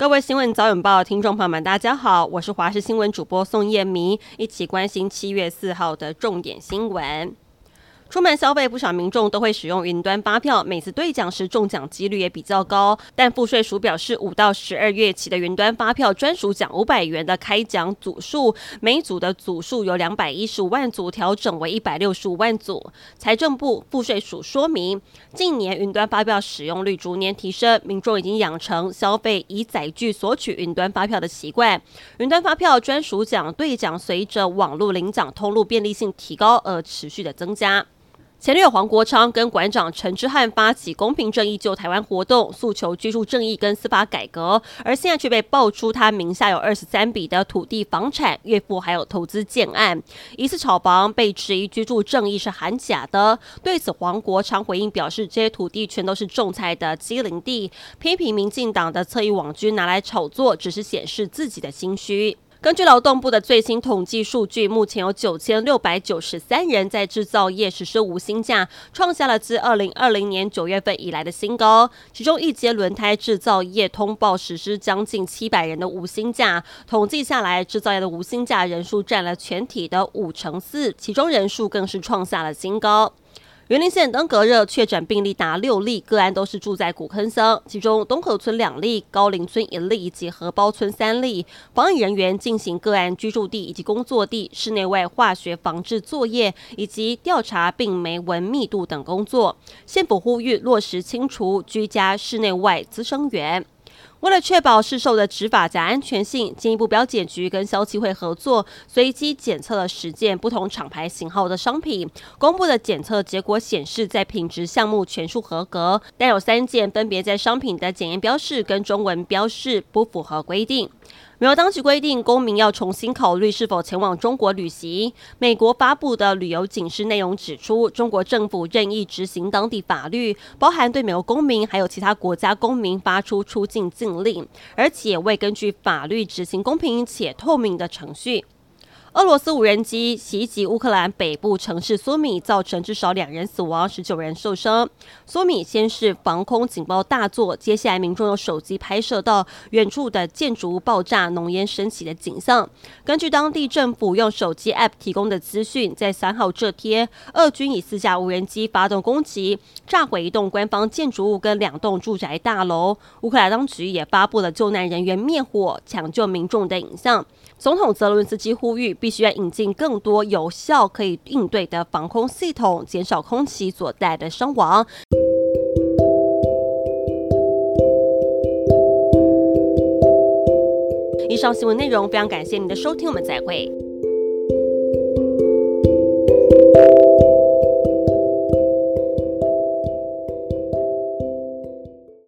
各位新闻早晚报听众朋友们，大家好，我是华视新闻主播宋燕明，一起关心七月四号的重点新闻。出门消费，不少民众都会使用云端发票，每次兑奖时中奖几率也比较高。但赋税署表示，五到十二月起的云端发票专属奖五百元的开奖组数，每组的组数由两百一十五万组调整为一百六十五万组。财政部赋税署说明，近年云端发票使用率逐年提升，民众已经养成消费以载具索取云端发票的习惯。云端发票专属奖兑奖随着网络领奖通路便利性提高而持续的增加。前女友黄国昌跟馆长陈之汉发起公平正义救台湾活动，诉求居住正义跟司法改革，而现在却被爆出他名下有二十三笔的土地房产，岳父还有投资建案，疑似炒房，被质疑居住正义是含假的。对此，黄国昌回应表示，这些土地全都是种菜的机灵地，批评民进党的侧翼网军拿来炒作，只是显示自己的心虚。根据劳动部的最新统计数据，目前有九千六百九十三人在制造业实施无薪假，创下了自二零二零年九月份以来的新高。其中，一节轮胎制造业通报实施将近七百人的无薪假，统计下来，制造业的无薪假人数占了全体的五成四，其中人数更是创下了新高。员林县登革热确诊病例达六例，个案都是住在古坑乡，其中东河村两例，高林村一例以及荷包村三例。防疫人员进行个案居住地以及工作地室内外化学防治作业，以及调查病媒蚊密度等工作。县府呼吁落实清除居家室内外滋生源。为了确保市售的纸发夹安全性，进一步标检局跟消基会合作，随机检测了十件不同厂牌型号的商品。公布的检测结果显示，在品质项目全数合格，但有三件分别在商品的检验标示跟中文标示不符合规定。美国当局规定，公民要重新考虑是否前往中国旅行。美国发布的旅游警示内容指出，中国政府任意执行当地法律，包含对美国公民还有其他国家公民发出出境禁令，而且未根据法律执行公平且透明的程序。俄罗斯无人机袭击乌克兰北部城市苏米，造成至少两人死亡，十九人受伤。苏米先是防空警报大作，接下来民众用手机拍摄到远处的建筑物爆炸、浓烟升起的景象。根据当地政府用手机 App 提供的资讯，在三号这天，俄军以四架无人机发动攻击，炸毁一栋官方建筑物跟两栋住宅大楼。乌克兰当局也发布了救难人员灭火、抢救民众的影像。总统泽伦斯基呼吁，必须要引进更多有效可以应对的防空系统，减少空袭所带来的伤亡。以上新闻内容非常感谢您的收听，我们再会。